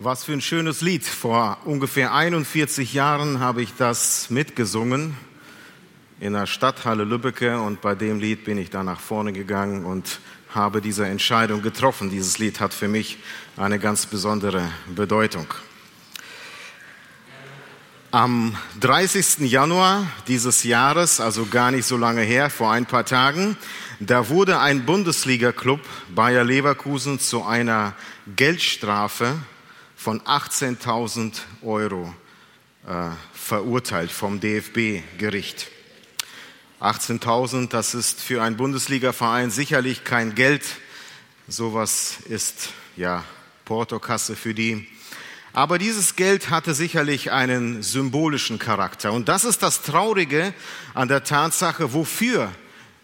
Was für ein schönes Lied. Vor ungefähr 41 Jahren habe ich das mitgesungen in der Stadthalle Lübbecke und bei dem Lied bin ich da nach vorne gegangen und habe diese Entscheidung getroffen. Dieses Lied hat für mich eine ganz besondere Bedeutung. Am 30. Januar dieses Jahres, also gar nicht so lange her, vor ein paar Tagen, da wurde ein Bundesliga-Club Bayer Leverkusen zu einer Geldstrafe von 18.000 Euro äh, verurteilt vom DFB-Gericht. 18.000, das ist für einen Bundesliga-Verein sicherlich kein Geld. Sowas ist ja Portokasse für die. Aber dieses Geld hatte sicherlich einen symbolischen Charakter. Und das ist das Traurige an der Tatsache, wofür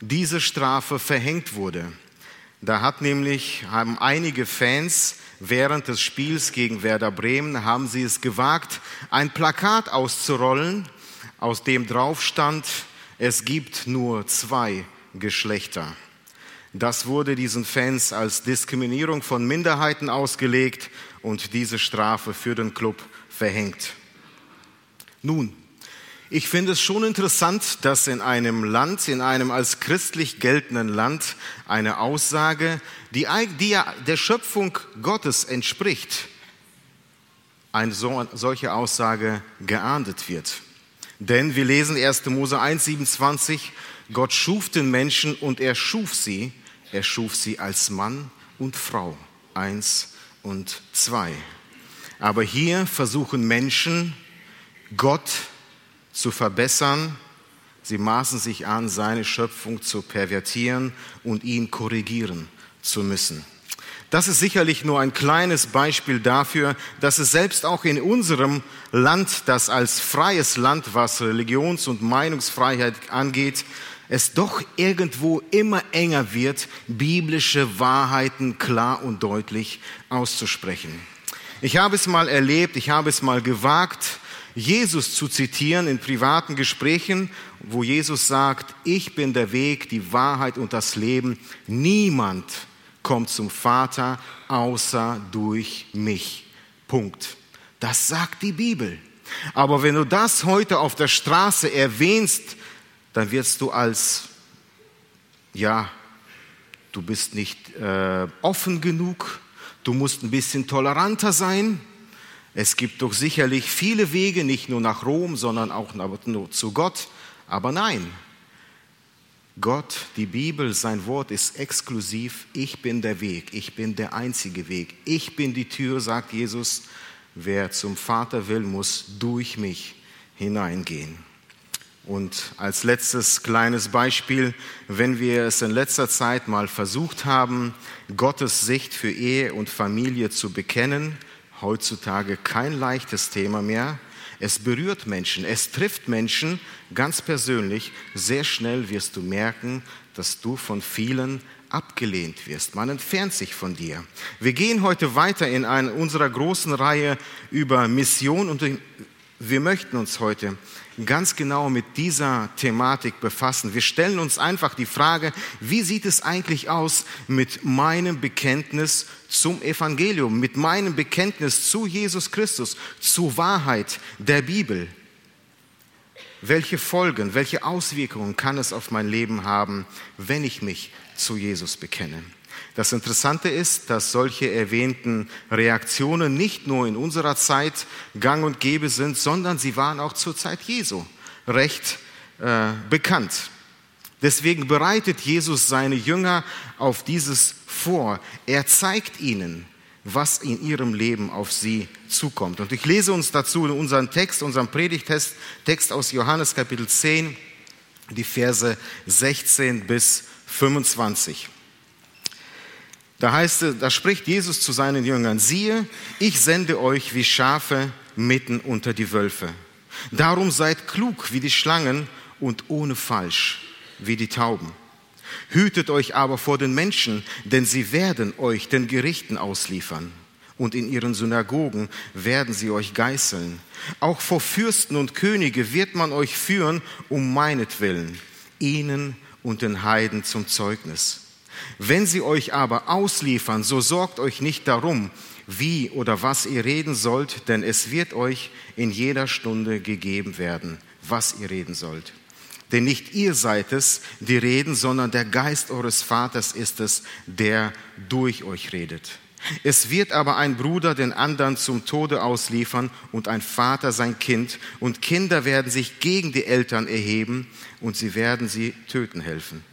diese Strafe verhängt wurde. Da hat nämlich, haben einige Fans während des Spiels gegen Werder Bremen, haben sie es gewagt, ein Plakat auszurollen, aus dem drauf stand, es gibt nur zwei Geschlechter. Das wurde diesen Fans als Diskriminierung von Minderheiten ausgelegt und diese Strafe für den Club verhängt. Nun, ich finde es schon interessant, dass in einem Land, in einem als christlich geltenden Land, eine Aussage, die, die der Schöpfung Gottes entspricht, eine solche Aussage geahndet wird. Denn wir lesen 1. Mose 1, 27, Gott schuf den Menschen und er schuf sie, er schuf sie als Mann und Frau, eins und zwei. Aber hier versuchen Menschen, Gott zu verbessern. Sie maßen sich an, seine Schöpfung zu pervertieren und ihn korrigieren zu müssen. Das ist sicherlich nur ein kleines Beispiel dafür, dass es selbst auch in unserem Land, das als freies Land, was Religions- und Meinungsfreiheit angeht, es doch irgendwo immer enger wird, biblische Wahrheiten klar und deutlich auszusprechen. Ich habe es mal erlebt, ich habe es mal gewagt, Jesus zu zitieren in privaten Gesprächen, wo Jesus sagt, ich bin der Weg, die Wahrheit und das Leben. Niemand kommt zum Vater außer durch mich. Punkt. Das sagt die Bibel. Aber wenn du das heute auf der Straße erwähnst, dann wirst du als, ja, du bist nicht äh, offen genug, du musst ein bisschen toleranter sein, es gibt doch sicherlich viele Wege, nicht nur nach Rom, sondern auch zu Gott. Aber nein, Gott, die Bibel, sein Wort ist exklusiv. Ich bin der Weg, ich bin der einzige Weg. Ich bin die Tür, sagt Jesus. Wer zum Vater will, muss durch mich hineingehen. Und als letztes kleines Beispiel, wenn wir es in letzter Zeit mal versucht haben, Gottes Sicht für Ehe und Familie zu bekennen, heutzutage kein leichtes Thema mehr. Es berührt Menschen, es trifft Menschen ganz persönlich. Sehr schnell wirst du merken, dass du von vielen abgelehnt wirst. Man entfernt sich von dir. Wir gehen heute weiter in einer unserer großen Reihe über Mission und wir möchten uns heute ganz genau mit dieser Thematik befassen. Wir stellen uns einfach die Frage, wie sieht es eigentlich aus mit meinem Bekenntnis zum Evangelium, mit meinem Bekenntnis zu Jesus Christus, zur Wahrheit der Bibel? Welche Folgen, welche Auswirkungen kann es auf mein Leben haben, wenn ich mich zu Jesus bekenne? Das Interessante ist, dass solche erwähnten Reaktionen nicht nur in unserer Zeit gang und gäbe sind, sondern sie waren auch zur Zeit Jesu recht äh, bekannt. Deswegen bereitet Jesus seine Jünger auf dieses vor. Er zeigt ihnen, was in ihrem Leben auf sie zukommt. Und ich lese uns dazu in unserem Text, unserem Predigttext, Text aus Johannes Kapitel 10, die Verse 16 bis 25. Da heißt es, da spricht Jesus zu seinen Jüngern, siehe, ich sende euch wie Schafe mitten unter die Wölfe. Darum seid klug wie die Schlangen und ohne Falsch wie die Tauben. Hütet euch aber vor den Menschen, denn sie werden euch den Gerichten ausliefern. Und in ihren Synagogen werden sie euch geißeln. Auch vor Fürsten und Könige wird man euch führen, um meinetwillen, ihnen und den Heiden zum Zeugnis. Wenn sie euch aber ausliefern, so sorgt euch nicht darum, wie oder was ihr reden sollt, denn es wird euch in jeder Stunde gegeben werden, was ihr reden sollt. Denn nicht ihr seid es, die reden, sondern der Geist eures Vaters ist es, der durch euch redet. Es wird aber ein Bruder den anderen zum Tode ausliefern und ein Vater sein Kind, und Kinder werden sich gegen die Eltern erheben und sie werden sie töten helfen.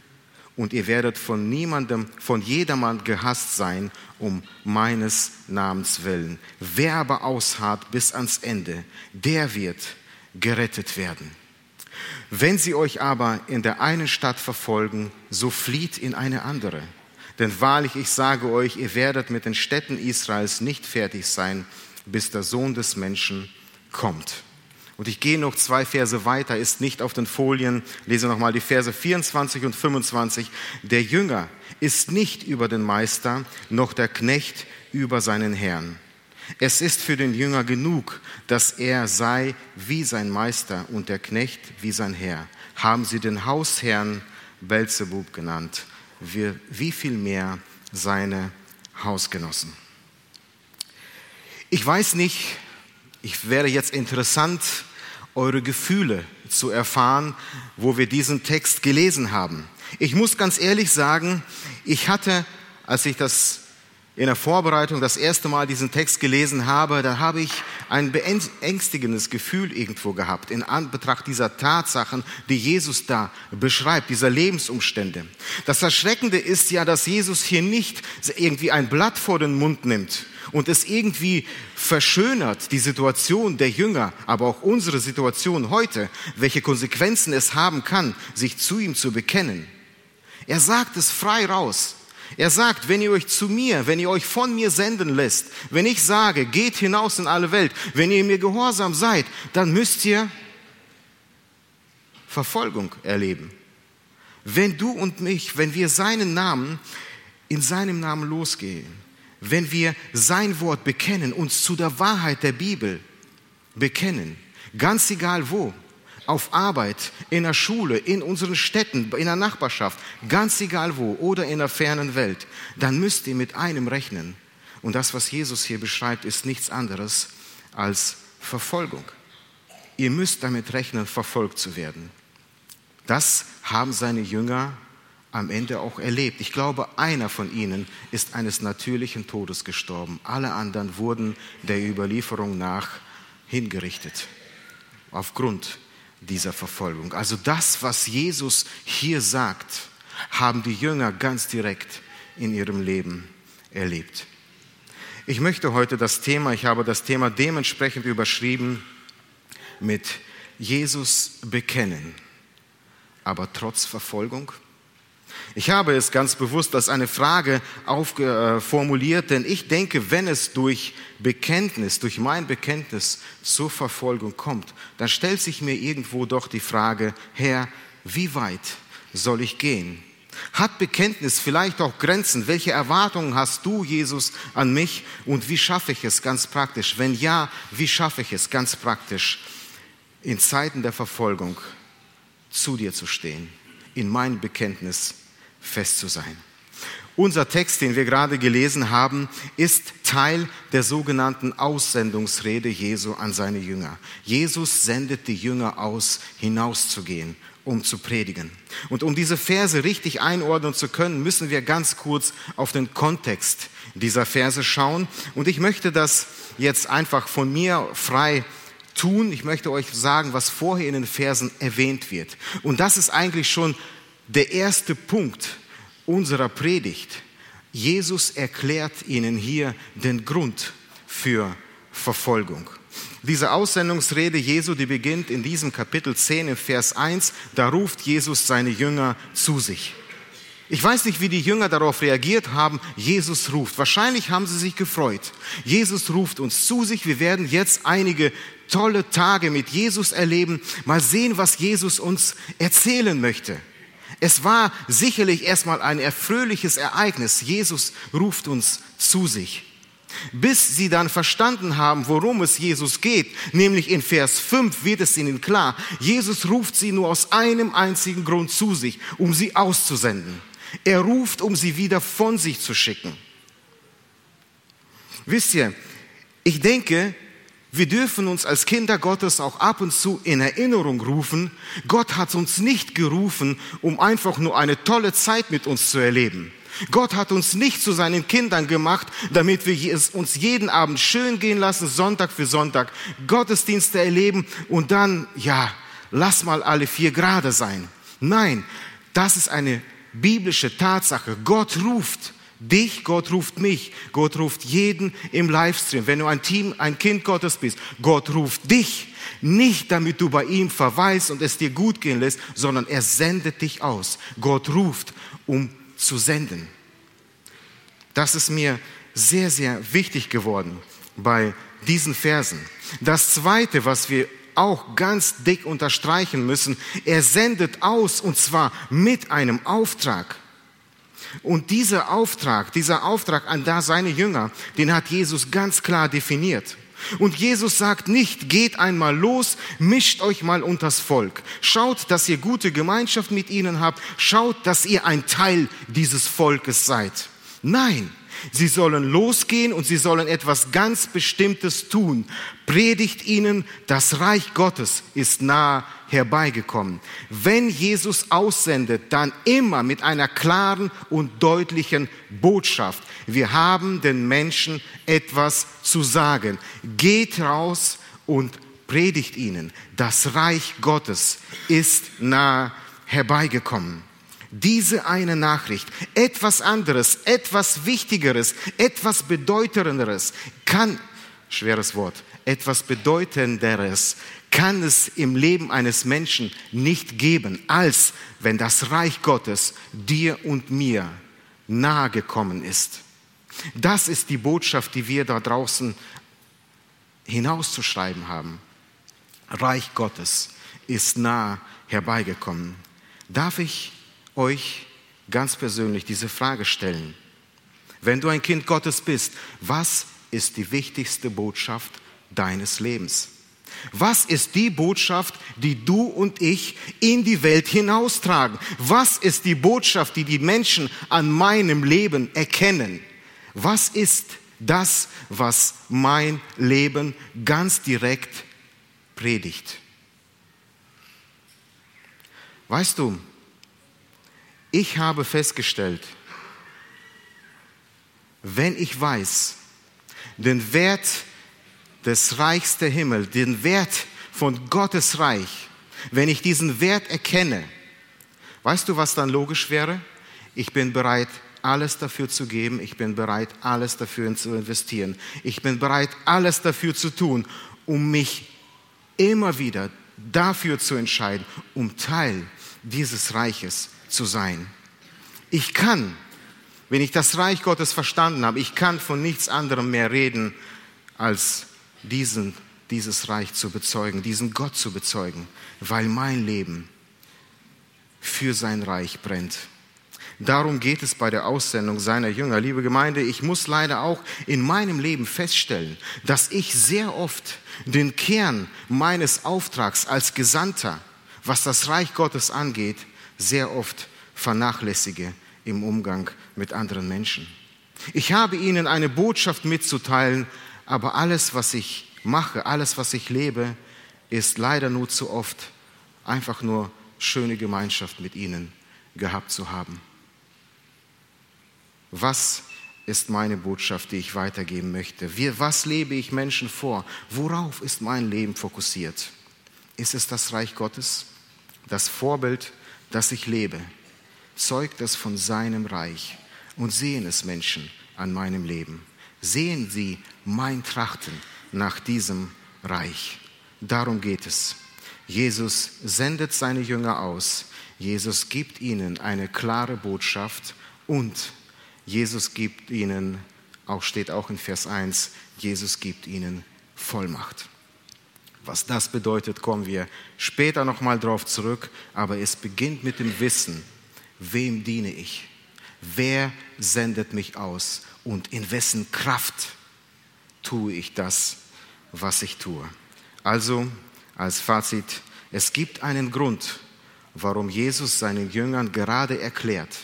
Und ihr werdet von niemandem, von jedermann gehasst sein, um meines Namens willen. Wer aber ausharrt bis ans Ende, der wird gerettet werden. Wenn sie euch aber in der einen Stadt verfolgen, so flieht in eine andere. Denn wahrlich, ich sage euch, ihr werdet mit den Städten Israels nicht fertig sein, bis der Sohn des Menschen kommt. Und ich gehe noch zwei Verse weiter, ist nicht auf den Folien, lese nochmal die Verse 24 und 25. Der Jünger ist nicht über den Meister, noch der Knecht über seinen Herrn. Es ist für den Jünger genug, dass er sei wie sein Meister und der Knecht wie sein Herr. Haben sie den Hausherrn Belzebub genannt wie viel mehr seine Hausgenossen. Ich weiß nicht, ich wäre jetzt interessant, eure Gefühle zu erfahren, wo wir diesen Text gelesen haben. Ich muss ganz ehrlich sagen, ich hatte, als ich das in der Vorbereitung das erste Mal diesen Text gelesen habe, da habe ich ein beängstigendes Gefühl irgendwo gehabt in Anbetracht dieser Tatsachen, die Jesus da beschreibt, dieser Lebensumstände. Das Erschreckende ist ja, dass Jesus hier nicht irgendwie ein Blatt vor den Mund nimmt und es irgendwie verschönert, die Situation der Jünger, aber auch unsere Situation heute, welche Konsequenzen es haben kann, sich zu ihm zu bekennen. Er sagt es frei raus. Er sagt, wenn ihr euch zu mir, wenn ihr euch von mir senden lässt, wenn ich sage, geht hinaus in alle Welt, wenn ihr mir gehorsam seid, dann müsst ihr Verfolgung erleben. Wenn du und mich, wenn wir seinen Namen in seinem Namen losgehen, wenn wir sein Wort bekennen, uns zu der Wahrheit der Bibel bekennen, ganz egal wo, auf Arbeit, in der Schule, in unseren Städten, in der Nachbarschaft, ganz egal wo oder in der fernen Welt, dann müsst ihr mit einem rechnen. Und das, was Jesus hier beschreibt, ist nichts anderes als Verfolgung. Ihr müsst damit rechnen, verfolgt zu werden. Das haben seine Jünger am Ende auch erlebt. Ich glaube, einer von ihnen ist eines natürlichen Todes gestorben. Alle anderen wurden der Überlieferung nach hingerichtet. Aufgrund dieser Verfolgung. Also das, was Jesus hier sagt, haben die Jünger ganz direkt in ihrem Leben erlebt. Ich möchte heute das Thema, ich habe das Thema dementsprechend überschrieben mit Jesus bekennen, aber trotz Verfolgung. Ich habe es ganz bewusst als eine Frage formuliert, denn ich denke, wenn es durch Bekenntnis, durch mein Bekenntnis zur Verfolgung kommt, dann stellt sich mir irgendwo doch die Frage, Herr, wie weit soll ich gehen? Hat Bekenntnis vielleicht auch Grenzen? Welche Erwartungen hast du, Jesus, an mich? Und wie schaffe ich es ganz praktisch? Wenn ja, wie schaffe ich es ganz praktisch, in Zeiten der Verfolgung zu dir zu stehen, in mein Bekenntnis fest zu sein. Unser Text, den wir gerade gelesen haben, ist Teil der sogenannten Aussendungsrede Jesu an seine Jünger. Jesus sendet die Jünger aus, hinauszugehen, um zu predigen. Und um diese Verse richtig einordnen zu können, müssen wir ganz kurz auf den Kontext dieser Verse schauen. Und ich möchte das jetzt einfach von mir frei tun. Ich möchte euch sagen, was vorher in den Versen erwähnt wird. Und das ist eigentlich schon der erste Punkt unserer Predigt. Jesus erklärt ihnen hier den Grund für Verfolgung. Diese Aussendungsrede Jesu, die beginnt in diesem Kapitel 10 im Vers 1, da ruft Jesus seine Jünger zu sich. Ich weiß nicht, wie die Jünger darauf reagiert haben. Jesus ruft. Wahrscheinlich haben sie sich gefreut. Jesus ruft uns zu sich. Wir werden jetzt einige tolle Tage mit Jesus erleben. Mal sehen, was Jesus uns erzählen möchte. Es war sicherlich erstmal ein erfröhliches Ereignis. Jesus ruft uns zu sich. Bis sie dann verstanden haben, worum es Jesus geht, nämlich in Vers 5 wird es ihnen klar, Jesus ruft sie nur aus einem einzigen Grund zu sich, um sie auszusenden. Er ruft, um sie wieder von sich zu schicken. Wisst ihr, ich denke, wir dürfen uns als Kinder Gottes auch ab und zu in Erinnerung rufen, Gott hat uns nicht gerufen, um einfach nur eine tolle Zeit mit uns zu erleben. Gott hat uns nicht zu seinen Kindern gemacht, damit wir es uns jeden Abend schön gehen lassen, Sonntag für Sonntag, Gottesdienste erleben und dann, ja, lass mal alle vier Grade sein. Nein, das ist eine biblische Tatsache. Gott ruft dich, Gott ruft mich, Gott ruft jeden im Livestream. Wenn du ein Team, ein Kind Gottes bist, Gott ruft dich. Nicht damit du bei ihm verweilst und es dir gut gehen lässt, sondern er sendet dich aus. Gott ruft, um zu senden. Das ist mir sehr, sehr wichtig geworden bei diesen Versen. Das Zweite, was wir auch ganz dick unterstreichen müssen, er sendet aus und zwar mit einem Auftrag. Und dieser Auftrag, dieser Auftrag an da seine Jünger, den hat Jesus ganz klar definiert. Und Jesus sagt nicht, geht einmal los, mischt euch mal unters Volk. Schaut, dass ihr gute Gemeinschaft mit ihnen habt. Schaut, dass ihr ein Teil dieses Volkes seid. Nein, Sie sollen losgehen und sie sollen etwas ganz Bestimmtes tun. Predigt ihnen, das Reich Gottes ist nahe herbeigekommen. Wenn Jesus aussendet, dann immer mit einer klaren und deutlichen Botschaft. Wir haben den Menschen etwas zu sagen. Geht raus und predigt ihnen, das Reich Gottes ist nahe herbeigekommen diese eine Nachricht, etwas anderes, etwas Wichtigeres, etwas Bedeutenderes kann, schweres Wort, etwas Bedeutenderes kann es im Leben eines Menschen nicht geben, als wenn das Reich Gottes dir und mir nahe gekommen ist. Das ist die Botschaft, die wir da draußen hinauszuschreiben haben. Reich Gottes ist nah herbeigekommen. Darf ich euch ganz persönlich diese Frage stellen. Wenn du ein Kind Gottes bist, was ist die wichtigste Botschaft deines Lebens? Was ist die Botschaft, die du und ich in die Welt hinaustragen? Was ist die Botschaft, die die Menschen an meinem Leben erkennen? Was ist das, was mein Leben ganz direkt predigt? Weißt du, ich habe festgestellt, wenn ich weiß, den Wert des Reichs der Himmel, den Wert von Gottes Reich, wenn ich diesen Wert erkenne, weißt du, was dann logisch wäre? Ich bin bereit, alles dafür zu geben. Ich bin bereit, alles dafür zu investieren. Ich bin bereit, alles dafür zu tun, um mich immer wieder dafür zu entscheiden, um Teil dieses Reiches zu sein. Ich kann, wenn ich das Reich Gottes verstanden habe, ich kann von nichts anderem mehr reden, als diesen, dieses Reich zu bezeugen, diesen Gott zu bezeugen, weil mein Leben für sein Reich brennt. Darum geht es bei der Aussendung seiner Jünger. Liebe Gemeinde, ich muss leider auch in meinem Leben feststellen, dass ich sehr oft den Kern meines Auftrags als Gesandter, was das Reich Gottes angeht, sehr oft vernachlässige im Umgang mit anderen Menschen. Ich habe ihnen eine Botschaft mitzuteilen, aber alles, was ich mache, alles, was ich lebe, ist leider nur zu oft einfach nur schöne Gemeinschaft mit ihnen gehabt zu haben. Was ist meine Botschaft, die ich weitergeben möchte? Wie, was lebe ich Menschen vor? Worauf ist mein Leben fokussiert? Ist es das Reich Gottes? Das Vorbild das ich lebe, zeugt es von seinem Reich und sehen es Menschen an meinem Leben. Sehen sie mein Trachten nach diesem Reich. Darum geht es. Jesus sendet seine Jünger aus. Jesus gibt ihnen eine klare Botschaft und Jesus gibt ihnen, auch steht auch in Vers 1, Jesus gibt ihnen Vollmacht. Was das bedeutet, kommen wir später nochmal drauf zurück, aber es beginnt mit dem Wissen, wem diene ich? Wer sendet mich aus? Und in wessen Kraft tue ich das, was ich tue? Also, als Fazit, es gibt einen Grund, warum Jesus seinen Jüngern gerade erklärt,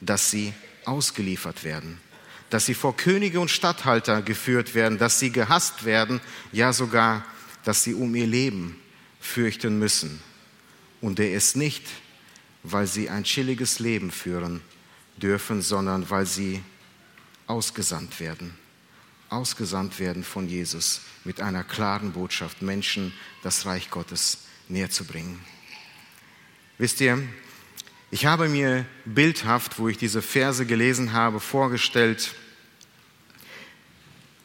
dass sie ausgeliefert werden, dass sie vor Könige und Statthalter geführt werden, dass sie gehasst werden, ja sogar, dass sie um ihr Leben fürchten müssen. Und er ist nicht, weil sie ein chilliges Leben führen dürfen, sondern weil sie ausgesandt werden. Ausgesandt werden von Jesus mit einer klaren Botschaft, Menschen das Reich Gottes näher zu bringen. Wisst ihr, ich habe mir bildhaft, wo ich diese Verse gelesen habe, vorgestellt,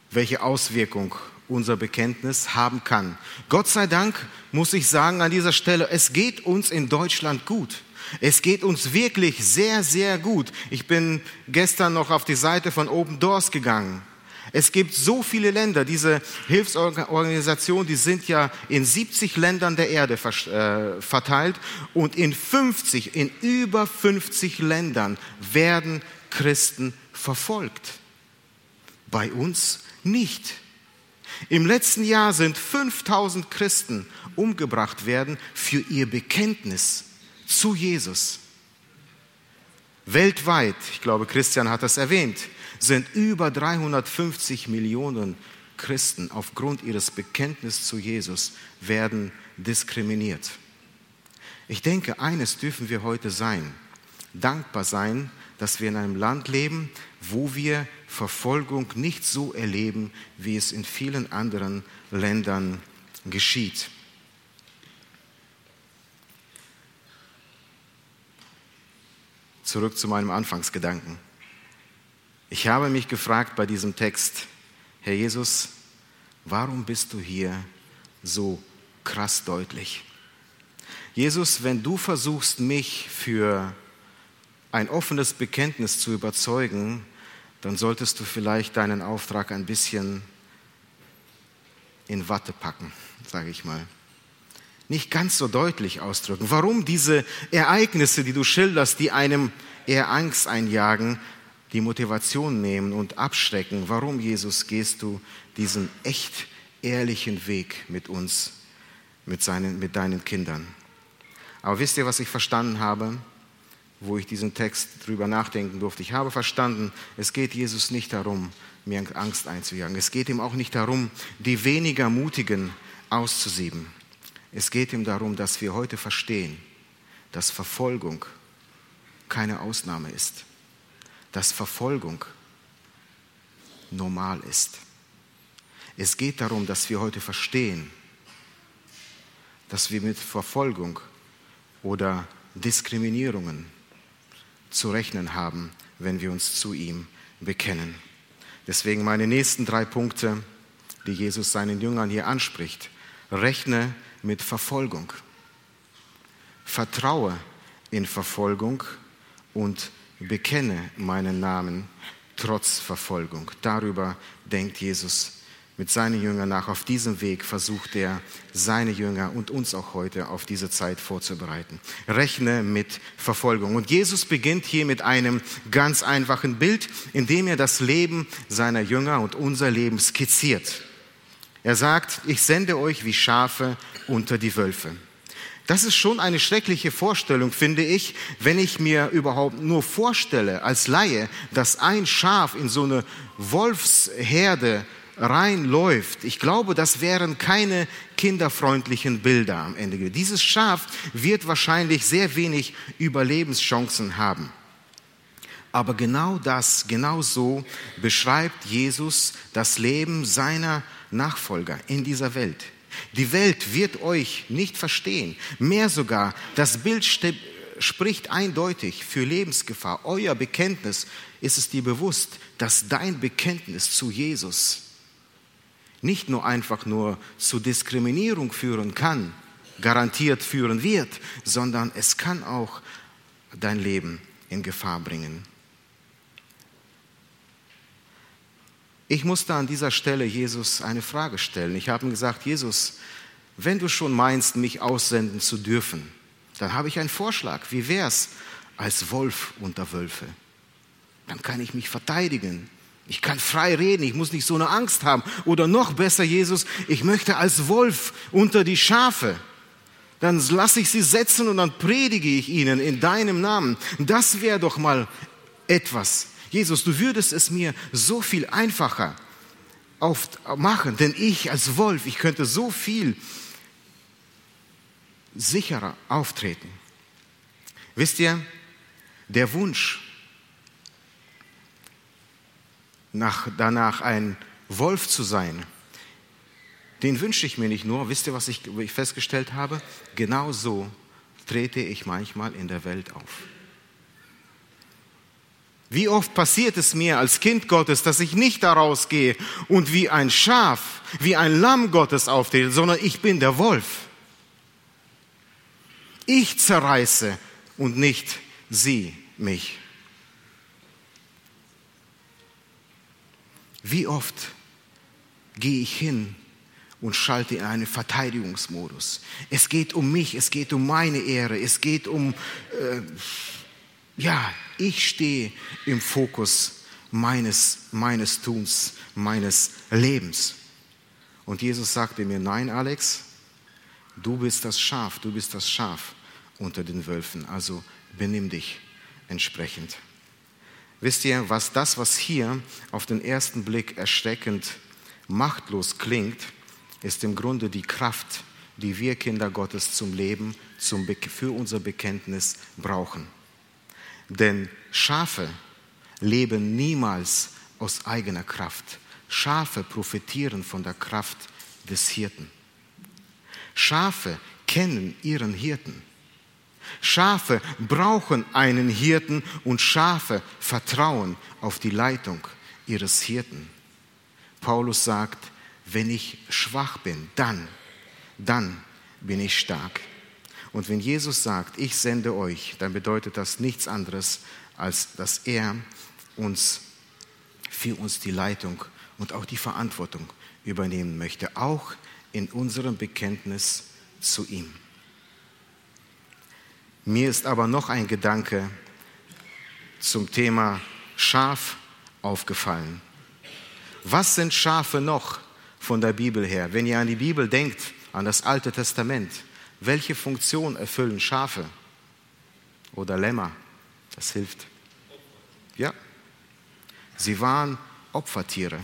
welche Auswirkung unser Bekenntnis haben kann. Gott sei Dank muss ich sagen an dieser Stelle, es geht uns in Deutschland gut. Es geht uns wirklich sehr, sehr gut. Ich bin gestern noch auf die Seite von Open Doors gegangen. Es gibt so viele Länder, diese Hilfsorganisationen, die sind ja in 70 Ländern der Erde äh, verteilt und in 50, in über 50 Ländern werden Christen verfolgt. Bei uns nicht. Im letzten Jahr sind 5000 Christen umgebracht werden für ihr Bekenntnis zu Jesus. Weltweit, ich glaube, Christian hat das erwähnt, sind über 350 Millionen Christen aufgrund ihres Bekenntnisses zu Jesus werden diskriminiert. Ich denke, eines dürfen wir heute sein, dankbar sein, dass wir in einem Land leben, wo wir Verfolgung nicht so erleben, wie es in vielen anderen Ländern geschieht. Zurück zu meinem Anfangsgedanken. Ich habe mich gefragt bei diesem Text, Herr Jesus, warum bist du hier so krass deutlich? Jesus, wenn du versuchst, mich für ein offenes Bekenntnis zu überzeugen, dann solltest du vielleicht deinen Auftrag ein bisschen in Watte packen, sage ich mal. Nicht ganz so deutlich ausdrücken. Warum diese Ereignisse, die du schilderst, die einem eher Angst einjagen, die Motivation nehmen und abschrecken. Warum, Jesus, gehst du diesen echt ehrlichen Weg mit uns, mit, seinen, mit deinen Kindern? Aber wisst ihr, was ich verstanden habe, wo ich diesen Text drüber nachdenken durfte? Ich habe verstanden, es geht Jesus nicht darum, mir Angst einzujagen. Es geht ihm auch nicht darum, die weniger Mutigen auszusieben. Es geht ihm darum, dass wir heute verstehen, dass Verfolgung keine Ausnahme ist dass Verfolgung normal ist. Es geht darum, dass wir heute verstehen, dass wir mit Verfolgung oder Diskriminierungen zu rechnen haben, wenn wir uns zu ihm bekennen. Deswegen meine nächsten drei Punkte, die Jesus seinen Jüngern hier anspricht. Rechne mit Verfolgung. Vertraue in Verfolgung und bekenne meinen Namen trotz Verfolgung. Darüber denkt Jesus mit seinen Jüngern nach. Auf diesem Weg versucht er, seine Jünger und uns auch heute auf diese Zeit vorzubereiten. Rechne mit Verfolgung. Und Jesus beginnt hier mit einem ganz einfachen Bild, indem er das Leben seiner Jünger und unser Leben skizziert. Er sagt, ich sende euch wie Schafe unter die Wölfe. Das ist schon eine schreckliche Vorstellung, finde ich, wenn ich mir überhaupt nur vorstelle als Laie, dass ein Schaf in so eine Wolfsherde reinläuft. Ich glaube, das wären keine kinderfreundlichen Bilder am Ende. Dieses Schaf wird wahrscheinlich sehr wenig Überlebenschancen haben. Aber genau das, genau so beschreibt Jesus das Leben seiner Nachfolger in dieser Welt. Die Welt wird euch nicht verstehen. Mehr sogar, das Bild spricht eindeutig für Lebensgefahr. Euer Bekenntnis ist es dir bewusst, dass dein Bekenntnis zu Jesus nicht nur einfach nur zu Diskriminierung führen kann, garantiert führen wird, sondern es kann auch dein Leben in Gefahr bringen. Ich musste an dieser Stelle Jesus eine Frage stellen. Ich habe ihm gesagt, Jesus, wenn du schon meinst, mich aussenden zu dürfen, dann habe ich einen Vorschlag. Wie wär's als Wolf unter Wölfe? Dann kann ich mich verteidigen. Ich kann frei reden, ich muss nicht so eine Angst haben. Oder noch besser, Jesus, ich möchte als Wolf unter die Schafe. Dann lasse ich sie setzen und dann predige ich ihnen in deinem Namen. Das wäre doch mal etwas. Jesus, du würdest es mir so viel einfacher machen, denn ich als Wolf, ich könnte so viel sicherer auftreten. Wisst ihr, der Wunsch nach, danach ein Wolf zu sein, den wünsche ich mir nicht nur. Wisst ihr, was ich festgestellt habe? Genau so trete ich manchmal in der Welt auf. Wie oft passiert es mir als Kind Gottes, dass ich nicht daraus gehe und wie ein Schaf, wie ein Lamm Gottes auftrete, sondern ich bin der Wolf. Ich zerreiße und nicht sie mich. Wie oft gehe ich hin und schalte in einen Verteidigungsmodus. Es geht um mich, es geht um meine Ehre, es geht um, äh, ja, ich stehe im Fokus meines, meines Tuns, meines Lebens. Und Jesus sagte mir, nein, Alex, du bist das Schaf, du bist das Schaf unter den Wölfen, also benimm dich entsprechend. Wisst ihr, was das, was hier auf den ersten Blick erschreckend machtlos klingt, ist im Grunde die Kraft, die wir Kinder Gottes zum Leben, zum, für unser Bekenntnis brauchen. Denn Schafe leben niemals aus eigener Kraft. Schafe profitieren von der Kraft des Hirten. Schafe kennen ihren Hirten. Schafe brauchen einen Hirten und Schafe vertrauen auf die Leitung ihres Hirten. Paulus sagt, wenn ich schwach bin, dann, dann bin ich stark. Und wenn Jesus sagt, ich sende euch, dann bedeutet das nichts anderes, als dass er uns für uns die Leitung und auch die Verantwortung übernehmen möchte, auch in unserem Bekenntnis zu ihm. Mir ist aber noch ein Gedanke zum Thema Schaf aufgefallen. Was sind Schafe noch von der Bibel her? Wenn ihr an die Bibel denkt, an das Alte Testament, welche Funktion erfüllen Schafe oder Lämmer? Das hilft. Ja. Sie waren Opfertiere.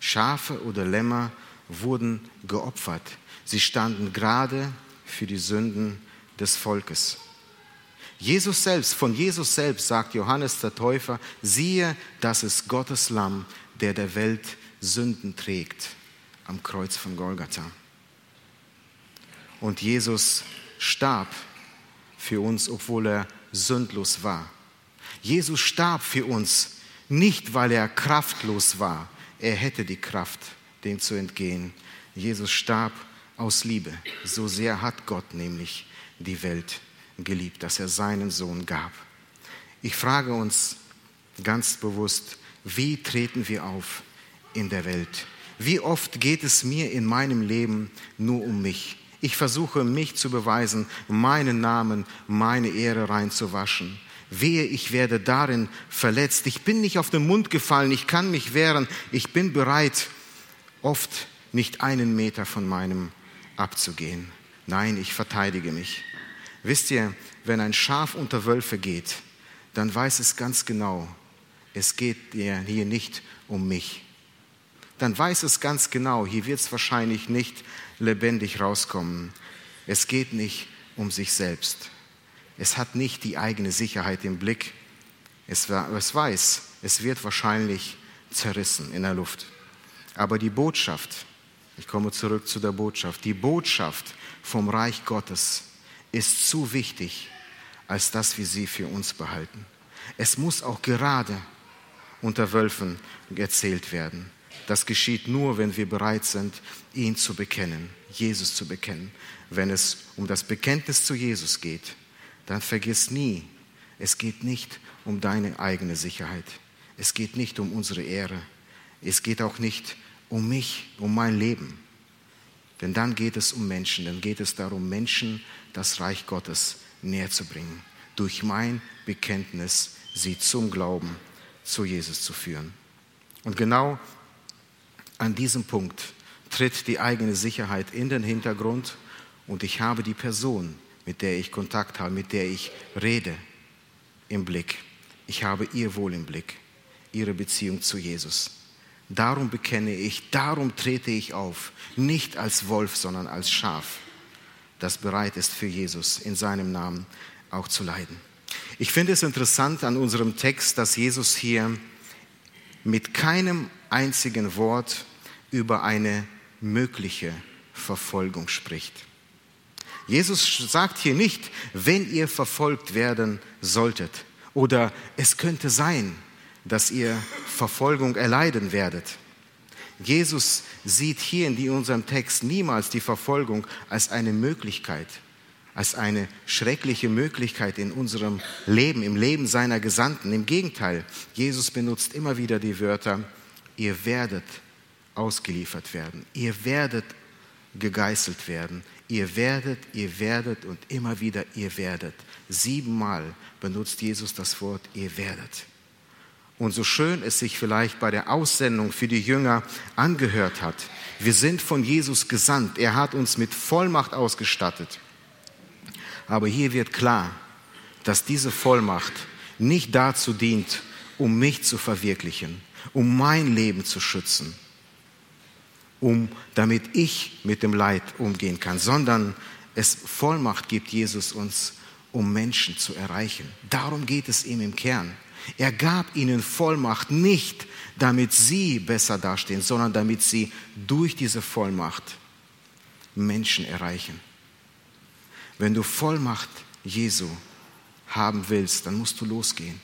Schafe oder Lämmer wurden geopfert. Sie standen gerade für die Sünden des Volkes. Jesus selbst, von Jesus selbst sagt Johannes der Täufer, siehe, das ist Gottes Lamm, der der Welt Sünden trägt am Kreuz von Golgatha. Und Jesus starb für uns, obwohl er sündlos war. Jesus starb für uns, nicht weil er kraftlos war. Er hätte die Kraft, dem zu entgehen. Jesus starb aus Liebe. So sehr hat Gott nämlich die Welt geliebt, dass er seinen Sohn gab. Ich frage uns ganz bewusst, wie treten wir auf in der Welt? Wie oft geht es mir in meinem Leben nur um mich? Ich versuche mich zu beweisen, meinen Namen, meine Ehre reinzuwaschen. Wehe, ich werde darin verletzt. Ich bin nicht auf den Mund gefallen, ich kann mich wehren. Ich bin bereit, oft nicht einen Meter von meinem abzugehen. Nein, ich verteidige mich. Wisst ihr, wenn ein Schaf unter Wölfe geht, dann weiß es ganz genau, es geht hier nicht um mich. Dann weiß es ganz genau, hier wird es wahrscheinlich nicht lebendig rauskommen. Es geht nicht um sich selbst. Es hat nicht die eigene Sicherheit im Blick. Es, es weiß, es wird wahrscheinlich zerrissen in der Luft. Aber die Botschaft, ich komme zurück zu der Botschaft, die Botschaft vom Reich Gottes ist zu wichtig, als dass wir sie für uns behalten. Es muss auch gerade unter Wölfen erzählt werden. Das geschieht nur, wenn wir bereit sind, ihn zu bekennen, Jesus zu bekennen. Wenn es um das Bekenntnis zu Jesus geht, dann vergiss nie, es geht nicht um deine eigene Sicherheit. Es geht nicht um unsere Ehre. Es geht auch nicht um mich, um mein Leben. Denn dann geht es um Menschen, dann geht es darum, Menschen das Reich Gottes näher zu bringen. Durch mein Bekenntnis sie zum Glauben zu Jesus zu führen. Und genau an diesem Punkt tritt die eigene Sicherheit in den Hintergrund und ich habe die Person, mit der ich Kontakt habe, mit der ich rede, im Blick. ich habe ihr Wohl im Blick, ihre Beziehung zu Jesus. Darum bekenne ich, darum trete ich auf, nicht als Wolf, sondern als Schaf, das bereit ist für Jesus in seinem Namen auch zu leiden. Ich finde es interessant an unserem Text, dass Jesus hier mit keinem einzigen Wort über eine mögliche Verfolgung spricht. Jesus sagt hier nicht, wenn ihr verfolgt werden solltet oder es könnte sein, dass ihr Verfolgung erleiden werdet. Jesus sieht hier in unserem Text niemals die Verfolgung als eine Möglichkeit, als eine schreckliche Möglichkeit in unserem Leben, im Leben seiner Gesandten. Im Gegenteil, Jesus benutzt immer wieder die Wörter, ihr werdet ausgeliefert werden, ihr werdet gegeißelt werden, ihr werdet, ihr werdet und immer wieder ihr werdet. Siebenmal benutzt Jesus das Wort, ihr werdet. Und so schön es sich vielleicht bei der Aussendung für die Jünger angehört hat, wir sind von Jesus gesandt. Er hat uns mit Vollmacht ausgestattet. Aber hier wird klar, dass diese Vollmacht nicht dazu dient, um mich zu verwirklichen, um mein Leben zu schützen, um, damit ich mit dem Leid umgehen kann, sondern es Vollmacht gibt Jesus uns, um Menschen zu erreichen. Darum geht es ihm im Kern. Er gab ihnen Vollmacht nicht, damit sie besser dastehen, sondern damit sie durch diese Vollmacht Menschen erreichen. Wenn du Vollmacht Jesu haben willst, dann musst du losgehen.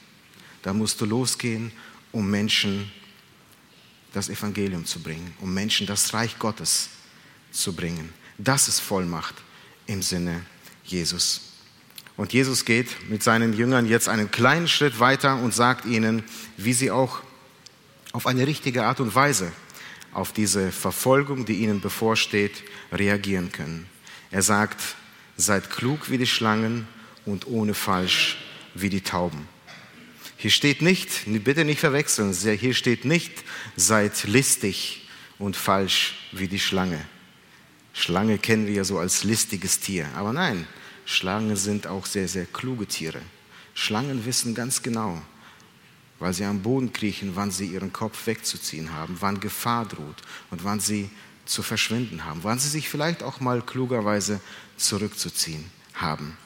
Dann musst du losgehen, um Menschen das Evangelium zu bringen, um Menschen das Reich Gottes zu bringen. Das ist Vollmacht im Sinne Jesus. Und Jesus geht mit seinen Jüngern jetzt einen kleinen Schritt weiter und sagt ihnen, wie sie auch auf eine richtige Art und Weise auf diese Verfolgung, die ihnen bevorsteht, reagieren können. Er sagt, seid klug wie die Schlangen und ohne falsch wie die Tauben. Hier steht nicht, bitte nicht verwechseln, hier steht nicht, seid listig und falsch wie die Schlange. Schlange kennen wir ja so als listiges Tier, aber nein, Schlangen sind auch sehr, sehr kluge Tiere. Schlangen wissen ganz genau, weil sie am Boden kriechen, wann sie ihren Kopf wegzuziehen haben, wann Gefahr droht und wann sie zu verschwinden haben, wann sie sich vielleicht auch mal klugerweise zurückzuziehen haben.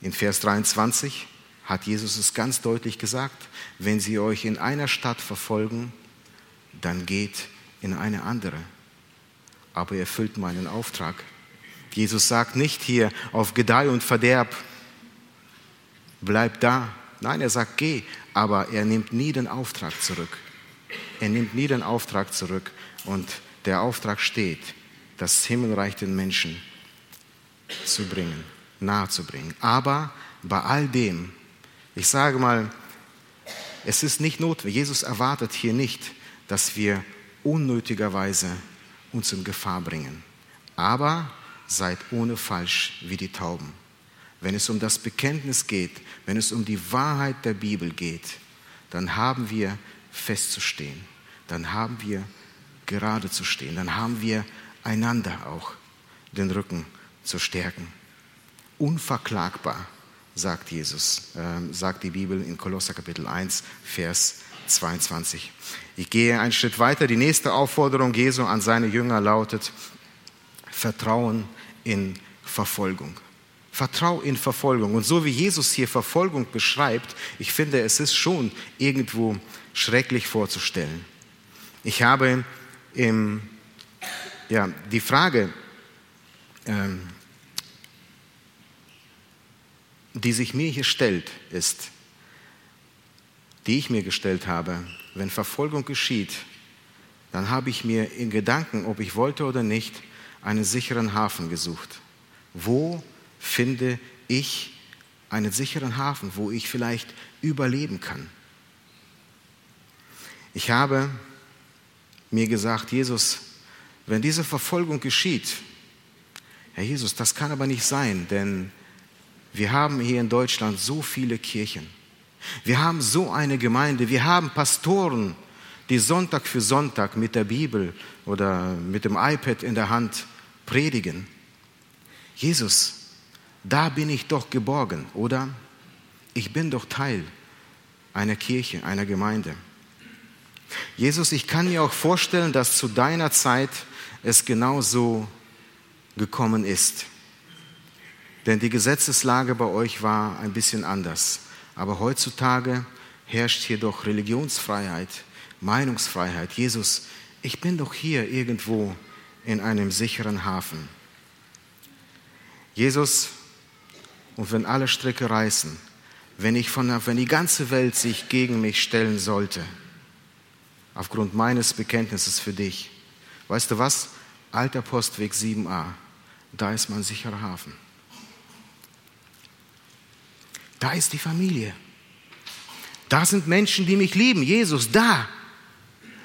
In Vers 23 hat Jesus es ganz deutlich gesagt, wenn sie euch in einer Stadt verfolgen, dann geht in eine andere. Aber erfüllt meinen Auftrag Jesus sagt nicht hier auf Gedeih und Verderb, bleib da. Nein, er sagt, geh, aber er nimmt nie den Auftrag zurück. Er nimmt nie den Auftrag zurück und der Auftrag steht, das Himmelreich den Menschen zu bringen, nahe zu bringen. Aber bei all dem, ich sage mal, es ist nicht notwendig, Jesus erwartet hier nicht, dass wir unnötigerweise uns in Gefahr bringen. Aber seid ohne falsch wie die Tauben. Wenn es um das Bekenntnis geht, wenn es um die Wahrheit der Bibel geht, dann haben wir festzustehen, dann haben wir gerade zu stehen, dann haben wir einander auch den Rücken zu stärken. Unverklagbar, sagt Jesus, äh, sagt die Bibel in Kolosser Kapitel 1, Vers 22. Ich gehe einen Schritt weiter. Die nächste Aufforderung Jesu an seine Jünger lautet, Vertrauen in Verfolgung. Vertrau in Verfolgung. Und so wie Jesus hier Verfolgung beschreibt, ich finde, es ist schon irgendwo schrecklich vorzustellen. Ich habe im, ja, die Frage, ähm, die sich mir hier stellt, ist, die ich mir gestellt habe, wenn Verfolgung geschieht, dann habe ich mir in Gedanken, ob ich wollte oder nicht, einen sicheren Hafen gesucht. Wo finde ich einen sicheren Hafen, wo ich vielleicht überleben kann? Ich habe mir gesagt, Jesus, wenn diese Verfolgung geschieht, Herr Jesus, das kann aber nicht sein, denn wir haben hier in Deutschland so viele Kirchen. Wir haben so eine Gemeinde, wir haben Pastoren, die Sonntag für Sonntag mit der Bibel oder mit dem iPad in der Hand predigen. Jesus, da bin ich doch geborgen, oder? Ich bin doch Teil einer Kirche, einer Gemeinde. Jesus, ich kann mir auch vorstellen, dass zu deiner Zeit es genauso gekommen ist. Denn die Gesetzeslage bei euch war ein bisschen anders. Aber heutzutage herrscht hier doch Religionsfreiheit, Meinungsfreiheit. Jesus, ich bin doch hier irgendwo in einem sicheren Hafen. Jesus, und wenn alle Stricke reißen, wenn, ich von, wenn die ganze Welt sich gegen mich stellen sollte, aufgrund meines Bekenntnisses für dich, weißt du was? Alter Postweg 7a, da ist mein sicherer Hafen. Da ist die Familie. Da sind Menschen, die mich lieben. Jesus, da.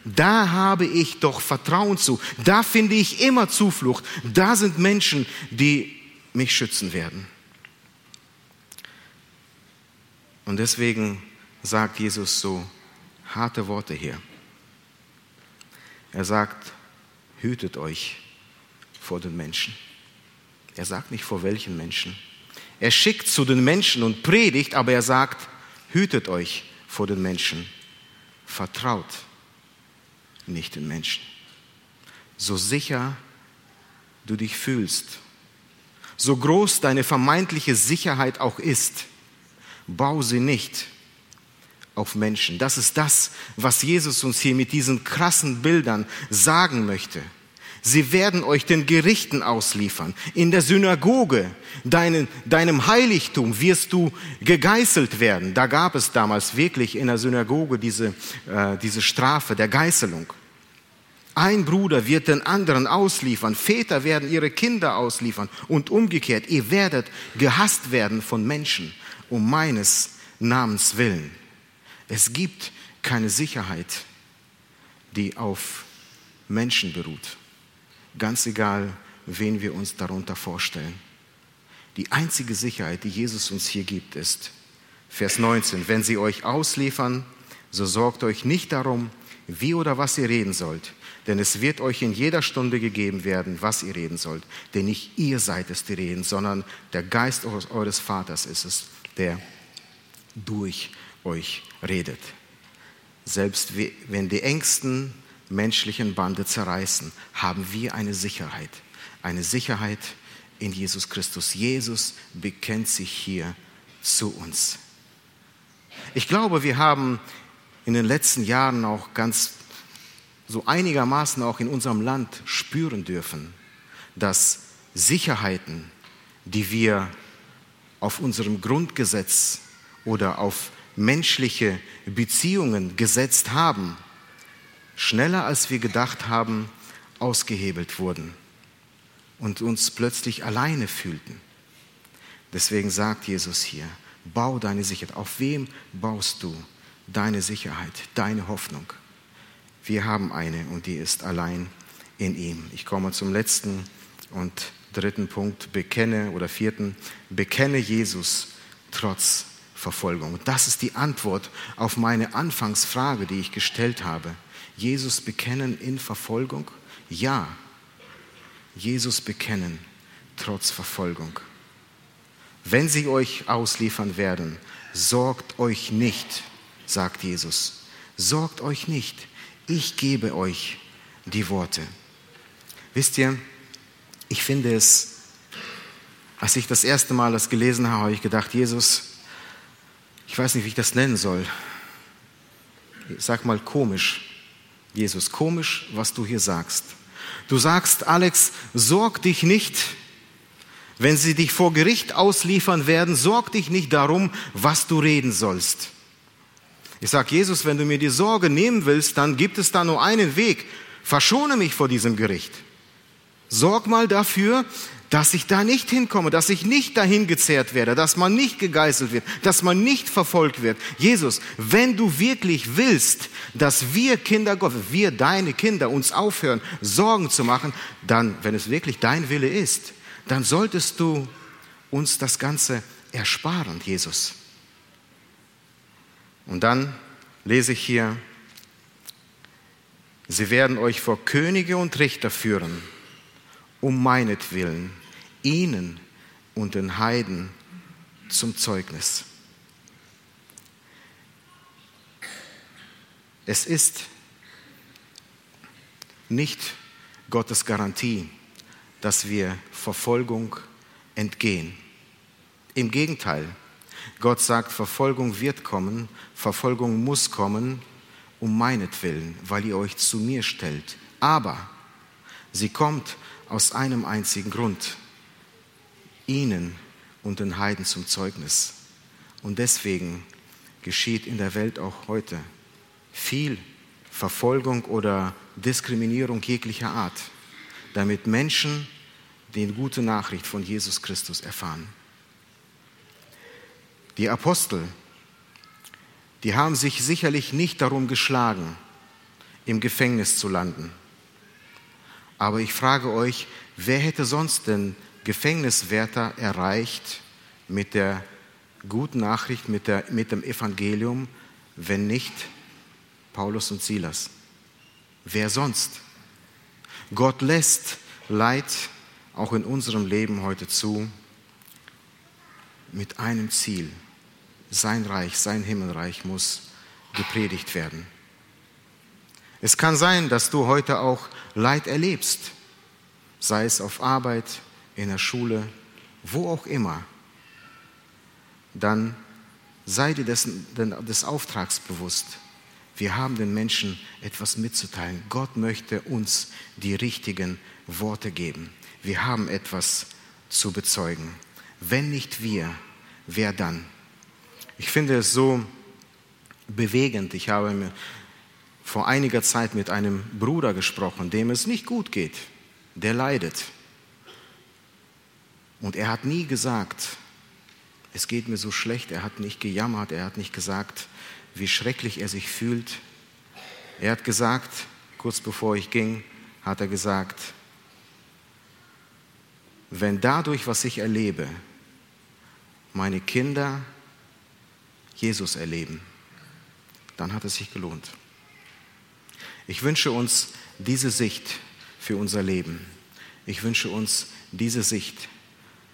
Da habe ich doch Vertrauen zu. Da finde ich immer Zuflucht. Da sind Menschen, die mich schützen werden. Und deswegen sagt Jesus so harte Worte hier. Er sagt, hütet euch vor den Menschen. Er sagt nicht vor welchen Menschen. Er schickt zu den Menschen und predigt, aber er sagt, hütet euch vor den Menschen. Vertraut nicht den Menschen. So sicher du dich fühlst, so groß deine vermeintliche Sicherheit auch ist, bau sie nicht auf Menschen. Das ist das, was Jesus uns hier mit diesen krassen Bildern sagen möchte. Sie werden euch den Gerichten ausliefern. In der Synagoge, deinen, deinem Heiligtum wirst du gegeißelt werden. Da gab es damals wirklich in der Synagoge diese, äh, diese Strafe der Geißelung. Ein Bruder wird den anderen ausliefern, Väter werden ihre Kinder ausliefern und umgekehrt, ihr werdet gehasst werden von Menschen um meines Namens willen. Es gibt keine Sicherheit, die auf Menschen beruht ganz egal, wen wir uns darunter vorstellen. Die einzige Sicherheit, die Jesus uns hier gibt, ist Vers 19, wenn sie euch ausliefern, so sorgt euch nicht darum, wie oder was ihr reden sollt, denn es wird euch in jeder Stunde gegeben werden, was ihr reden sollt. Denn nicht ihr seid es, die reden, sondern der Geist eures Vaters ist es, der durch euch redet. Selbst wenn die Ängsten menschlichen Bande zerreißen, haben wir eine Sicherheit. Eine Sicherheit in Jesus Christus. Jesus bekennt sich hier zu uns. Ich glaube, wir haben in den letzten Jahren auch ganz so einigermaßen auch in unserem Land spüren dürfen, dass Sicherheiten, die wir auf unserem Grundgesetz oder auf menschliche Beziehungen gesetzt haben, schneller als wir gedacht haben, ausgehebelt wurden und uns plötzlich alleine fühlten. Deswegen sagt Jesus hier, bau deine Sicherheit. Auf wem baust du deine Sicherheit, deine Hoffnung? Wir haben eine und die ist allein in ihm. Ich komme zum letzten und dritten Punkt, bekenne oder vierten, bekenne Jesus trotz Verfolgung. Das ist die Antwort auf meine Anfangsfrage, die ich gestellt habe. Jesus bekennen in Verfolgung? Ja, Jesus bekennen trotz Verfolgung. Wenn sie euch ausliefern werden, sorgt euch nicht, sagt Jesus. Sorgt euch nicht, ich gebe euch die Worte. Wisst ihr, ich finde es, als ich das erste Mal das gelesen habe, habe ich gedacht, Jesus, ich weiß nicht, wie ich das nennen soll. Ich sag mal komisch. Jesus, komisch, was du hier sagst. Du sagst, Alex, sorg dich nicht, wenn sie dich vor Gericht ausliefern werden, sorg dich nicht darum, was du reden sollst. Ich sage, Jesus, wenn du mir die Sorge nehmen willst, dann gibt es da nur einen Weg. Verschone mich vor diesem Gericht. Sorg mal dafür, dass ich da nicht hinkomme, dass ich nicht dahin gezerrt werde, dass man nicht gegeißelt wird, dass man nicht verfolgt wird. Jesus, wenn du wirklich willst, dass wir Kinder Gottes, wir deine Kinder uns aufhören, Sorgen zu machen, dann, wenn es wirklich dein Wille ist, dann solltest du uns das Ganze ersparen, Jesus. Und dann lese ich hier, sie werden euch vor Könige und Richter führen, um meinetwillen ihnen und den Heiden zum Zeugnis. Es ist nicht Gottes Garantie, dass wir Verfolgung entgehen. Im Gegenteil, Gott sagt, Verfolgung wird kommen, Verfolgung muss kommen, um meinetwillen, weil ihr euch zu mir stellt. Aber sie kommt aus einem einzigen Grund, ihnen und den Heiden zum Zeugnis. Und deswegen geschieht in der Welt auch heute viel Verfolgung oder Diskriminierung jeglicher Art, damit Menschen die gute Nachricht von Jesus Christus erfahren. Die Apostel, die haben sich sicherlich nicht darum geschlagen, im Gefängnis zu landen. Aber ich frage euch, wer hätte sonst den Gefängniswärter erreicht mit der guten Nachricht, mit, der, mit dem Evangelium, wenn nicht Paulus und Silas? Wer sonst? Gott lässt Leid auch in unserem Leben heute zu mit einem Ziel. Sein Reich, sein Himmelreich muss gepredigt werden. Es kann sein, dass du heute auch Leid erlebst, sei es auf Arbeit, in der Schule, wo auch immer. Dann sei dir dessen, des Auftrags bewusst. Wir haben den Menschen etwas mitzuteilen. Gott möchte uns die richtigen Worte geben. Wir haben etwas zu bezeugen. Wenn nicht wir, wer dann? Ich finde es so bewegend. Ich habe vor einiger Zeit mit einem Bruder gesprochen, dem es nicht gut geht, der leidet. Und er hat nie gesagt, es geht mir so schlecht, er hat nicht gejammert, er hat nicht gesagt, wie schrecklich er sich fühlt. Er hat gesagt, kurz bevor ich ging, hat er gesagt, wenn dadurch, was ich erlebe, meine Kinder Jesus erleben, dann hat es sich gelohnt. Ich wünsche uns diese Sicht für unser Leben. Ich wünsche uns diese Sicht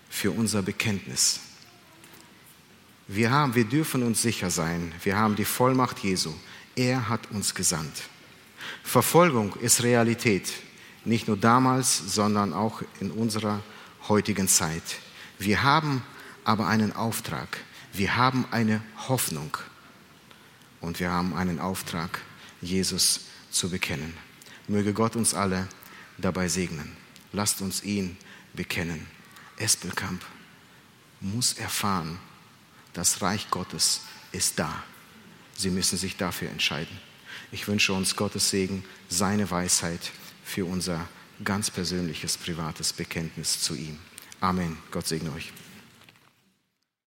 für unser Bekenntnis. Wir, haben, wir dürfen uns sicher sein, wir haben die Vollmacht Jesu. Er hat uns gesandt. Verfolgung ist Realität, nicht nur damals, sondern auch in unserer heutigen Zeit. Wir haben aber einen Auftrag, wir haben eine Hoffnung und wir haben einen Auftrag, Jesus zu bekennen. Möge Gott uns alle dabei segnen. Lasst uns ihn bekennen. Espelkamp muss erfahren, das Reich Gottes ist da. Sie müssen sich dafür entscheiden. Ich wünsche uns Gottes Segen, seine Weisheit für unser ganz persönliches, privates Bekenntnis zu ihm. Amen. Gott segne euch.